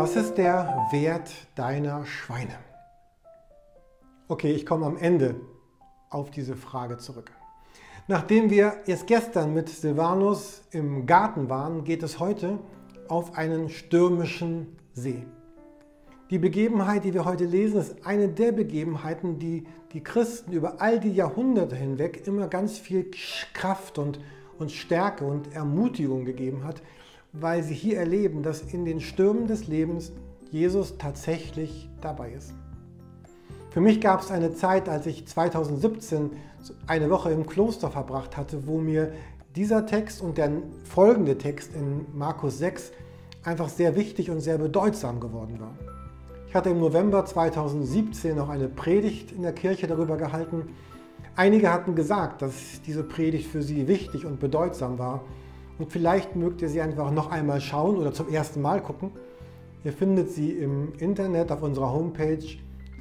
Was ist der Wert deiner Schweine? Okay, ich komme am Ende auf diese Frage zurück. Nachdem wir erst gestern mit Silvanus im Garten waren, geht es heute auf einen stürmischen See. Die Begebenheit, die wir heute lesen, ist eine der Begebenheiten, die die Christen über all die Jahrhunderte hinweg immer ganz viel Kraft und, und Stärke und Ermutigung gegeben hat, weil sie hier erleben, dass in den Stürmen des Lebens Jesus tatsächlich dabei ist. Für mich gab es eine Zeit, als ich 2017 eine Woche im Kloster verbracht hatte, wo mir dieser Text und der folgende Text in Markus 6 einfach sehr wichtig und sehr bedeutsam geworden war. Ich hatte im November 2017 noch eine Predigt in der Kirche darüber gehalten. Einige hatten gesagt, dass diese Predigt für sie wichtig und bedeutsam war. Und vielleicht mögt ihr sie einfach noch einmal schauen oder zum ersten Mal gucken. Ihr findet sie im Internet auf unserer Homepage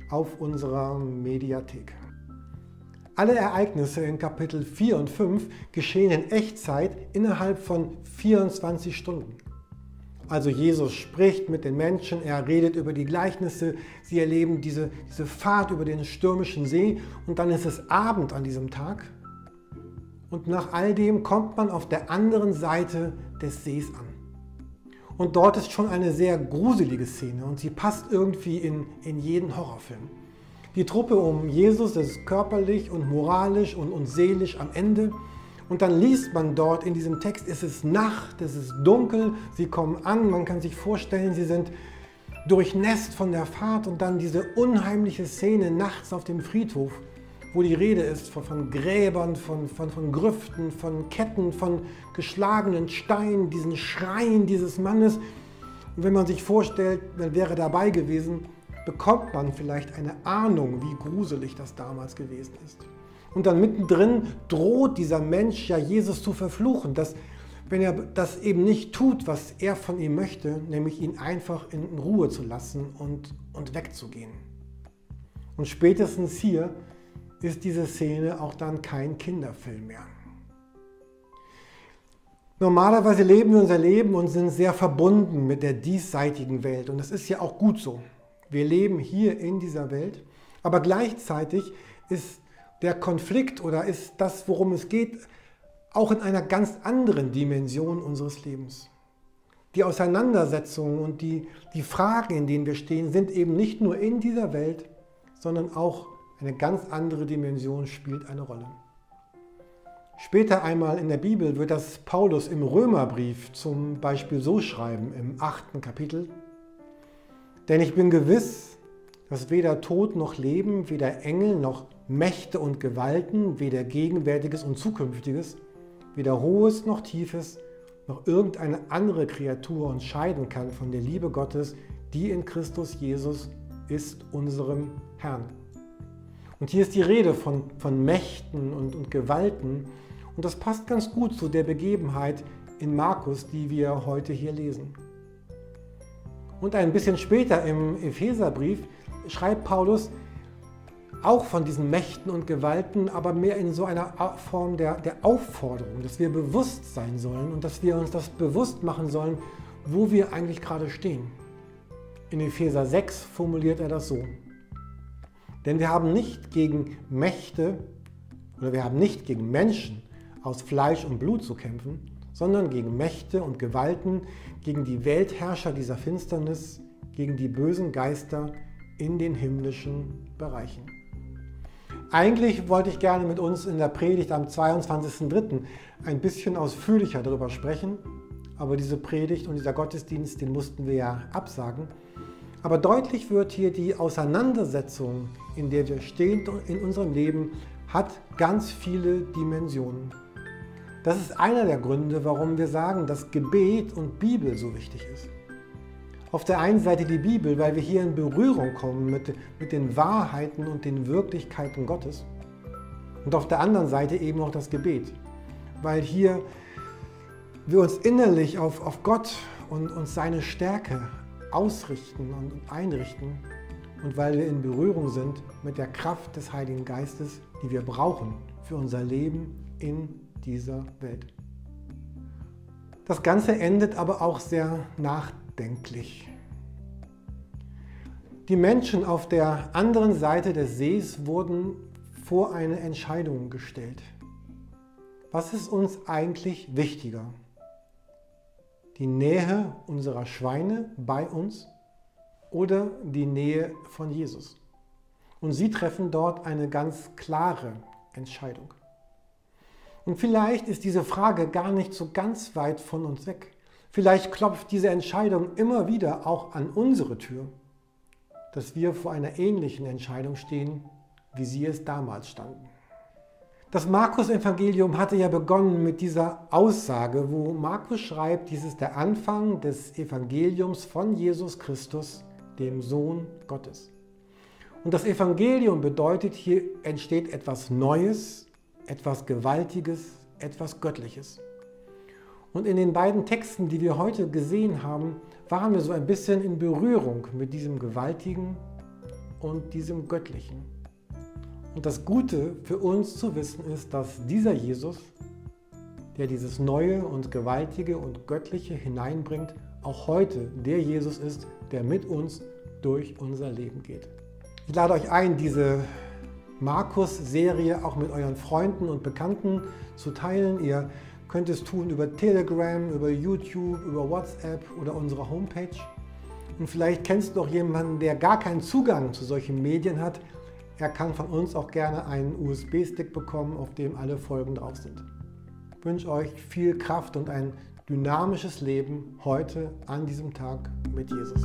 auf unserer Mediathek. Alle Ereignisse in Kapitel 4 und 5 geschehen in Echtzeit innerhalb von 24 Stunden. Also Jesus spricht mit den Menschen, er redet über die Gleichnisse, sie erleben diese, diese Fahrt über den stürmischen See und dann ist es Abend an diesem Tag. Und nach all dem kommt man auf der anderen Seite des Sees an. Und dort ist schon eine sehr gruselige Szene und sie passt irgendwie in, in jeden Horrorfilm. Die Truppe um Jesus ist körperlich und moralisch und, und seelisch am Ende. Und dann liest man dort in diesem Text, es ist Nacht, es ist dunkel, sie kommen an, man kann sich vorstellen, sie sind durchnässt von der Fahrt und dann diese unheimliche Szene nachts auf dem Friedhof wo die Rede ist von, von Gräbern, von, von, von Grüften, von Ketten, von geschlagenen Steinen, diesen Schreien dieses Mannes. Und wenn man sich vorstellt, man wäre dabei gewesen, bekommt man vielleicht eine Ahnung, wie gruselig das damals gewesen ist. Und dann mittendrin droht dieser Mensch ja Jesus zu verfluchen, dass wenn er das eben nicht tut, was er von ihm möchte, nämlich ihn einfach in Ruhe zu lassen und, und wegzugehen. Und spätestens hier ist diese Szene auch dann kein Kinderfilm mehr. Normalerweise leben wir unser Leben und sind sehr verbunden mit der diesseitigen Welt. Und das ist ja auch gut so. Wir leben hier in dieser Welt, aber gleichzeitig ist der Konflikt oder ist das, worum es geht, auch in einer ganz anderen Dimension unseres Lebens. Die Auseinandersetzungen und die, die Fragen, in denen wir stehen, sind eben nicht nur in dieser Welt, sondern auch eine ganz andere Dimension spielt eine Rolle. Später einmal in der Bibel wird das Paulus im Römerbrief zum Beispiel so schreiben, im achten Kapitel. Denn ich bin gewiss, dass weder Tod noch Leben, weder Engel noch Mächte und Gewalten, weder Gegenwärtiges und Zukünftiges, weder Hohes noch Tiefes, noch irgendeine andere Kreatur uns scheiden kann von der Liebe Gottes, die in Christus Jesus ist, unserem Herrn. Und hier ist die Rede von, von Mächten und, und Gewalten. Und das passt ganz gut zu der Begebenheit in Markus, die wir heute hier lesen. Und ein bisschen später im Epheserbrief schreibt Paulus auch von diesen Mächten und Gewalten, aber mehr in so einer Form der, der Aufforderung, dass wir bewusst sein sollen und dass wir uns das bewusst machen sollen, wo wir eigentlich gerade stehen. In Epheser 6 formuliert er das so. Denn wir haben nicht gegen Mächte oder wir haben nicht gegen Menschen aus Fleisch und Blut zu kämpfen, sondern gegen Mächte und Gewalten, gegen die Weltherrscher dieser Finsternis, gegen die bösen Geister in den himmlischen Bereichen. Eigentlich wollte ich gerne mit uns in der Predigt am 22.03. ein bisschen ausführlicher darüber sprechen, aber diese Predigt und dieser Gottesdienst, den mussten wir ja absagen. Aber deutlich wird hier, die Auseinandersetzung, in der wir stehen in unserem Leben, hat ganz viele Dimensionen. Das ist einer der Gründe, warum wir sagen, dass Gebet und Bibel so wichtig ist. Auf der einen Seite die Bibel, weil wir hier in Berührung kommen mit, mit den Wahrheiten und den Wirklichkeiten Gottes. Und auf der anderen Seite eben auch das Gebet, weil hier wir uns innerlich auf, auf Gott und, und seine Stärke ausrichten und einrichten und weil wir in Berührung sind mit der Kraft des Heiligen Geistes, die wir brauchen für unser Leben in dieser Welt. Das Ganze endet aber auch sehr nachdenklich. Die Menschen auf der anderen Seite des Sees wurden vor eine Entscheidung gestellt. Was ist uns eigentlich wichtiger? Die Nähe unserer Schweine bei uns oder die Nähe von Jesus? Und sie treffen dort eine ganz klare Entscheidung. Und vielleicht ist diese Frage gar nicht so ganz weit von uns weg. Vielleicht klopft diese Entscheidung immer wieder auch an unsere Tür, dass wir vor einer ähnlichen Entscheidung stehen, wie sie es damals standen. Das Markus-Evangelium hatte ja begonnen mit dieser Aussage, wo Markus schreibt, dies ist der Anfang des Evangeliums von Jesus Christus, dem Sohn Gottes. Und das Evangelium bedeutet, hier entsteht etwas Neues, etwas Gewaltiges, etwas Göttliches. Und in den beiden Texten, die wir heute gesehen haben, waren wir so ein bisschen in Berührung mit diesem Gewaltigen und diesem Göttlichen. Und das Gute für uns zu wissen ist, dass dieser Jesus, der dieses Neue und Gewaltige und Göttliche hineinbringt, auch heute der Jesus ist, der mit uns durch unser Leben geht. Ich lade euch ein, diese Markus-Serie auch mit euren Freunden und Bekannten zu teilen. Ihr könnt es tun über Telegram, über YouTube, über WhatsApp oder unsere Homepage. Und vielleicht kennst du auch jemanden, der gar keinen Zugang zu solchen Medien hat. Er kann von uns auch gerne einen USB-Stick bekommen, auf dem alle Folgen drauf sind. Ich wünsche euch viel Kraft und ein dynamisches Leben heute an diesem Tag mit Jesus.